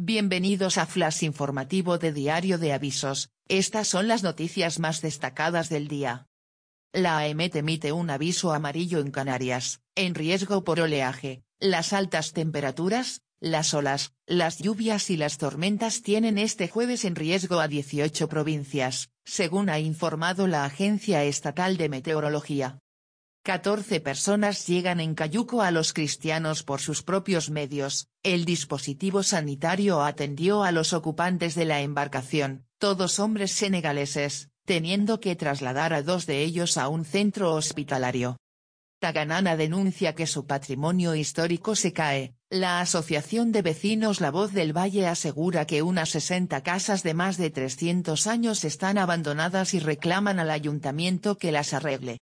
Bienvenidos a Flash Informativo de Diario de Avisos, estas son las noticias más destacadas del día. La AEMET emite un aviso amarillo en Canarias, en riesgo por oleaje, las altas temperaturas, las olas, las lluvias y las tormentas tienen este jueves en riesgo a 18 provincias, según ha informado la Agencia Estatal de Meteorología. 14 personas llegan en Cayuco a los cristianos por sus propios medios, el dispositivo sanitario atendió a los ocupantes de la embarcación, todos hombres senegaleses, teniendo que trasladar a dos de ellos a un centro hospitalario. Taganana denuncia que su patrimonio histórico se cae, la Asociación de Vecinos La Voz del Valle asegura que unas 60 casas de más de 300 años están abandonadas y reclaman al ayuntamiento que las arregle.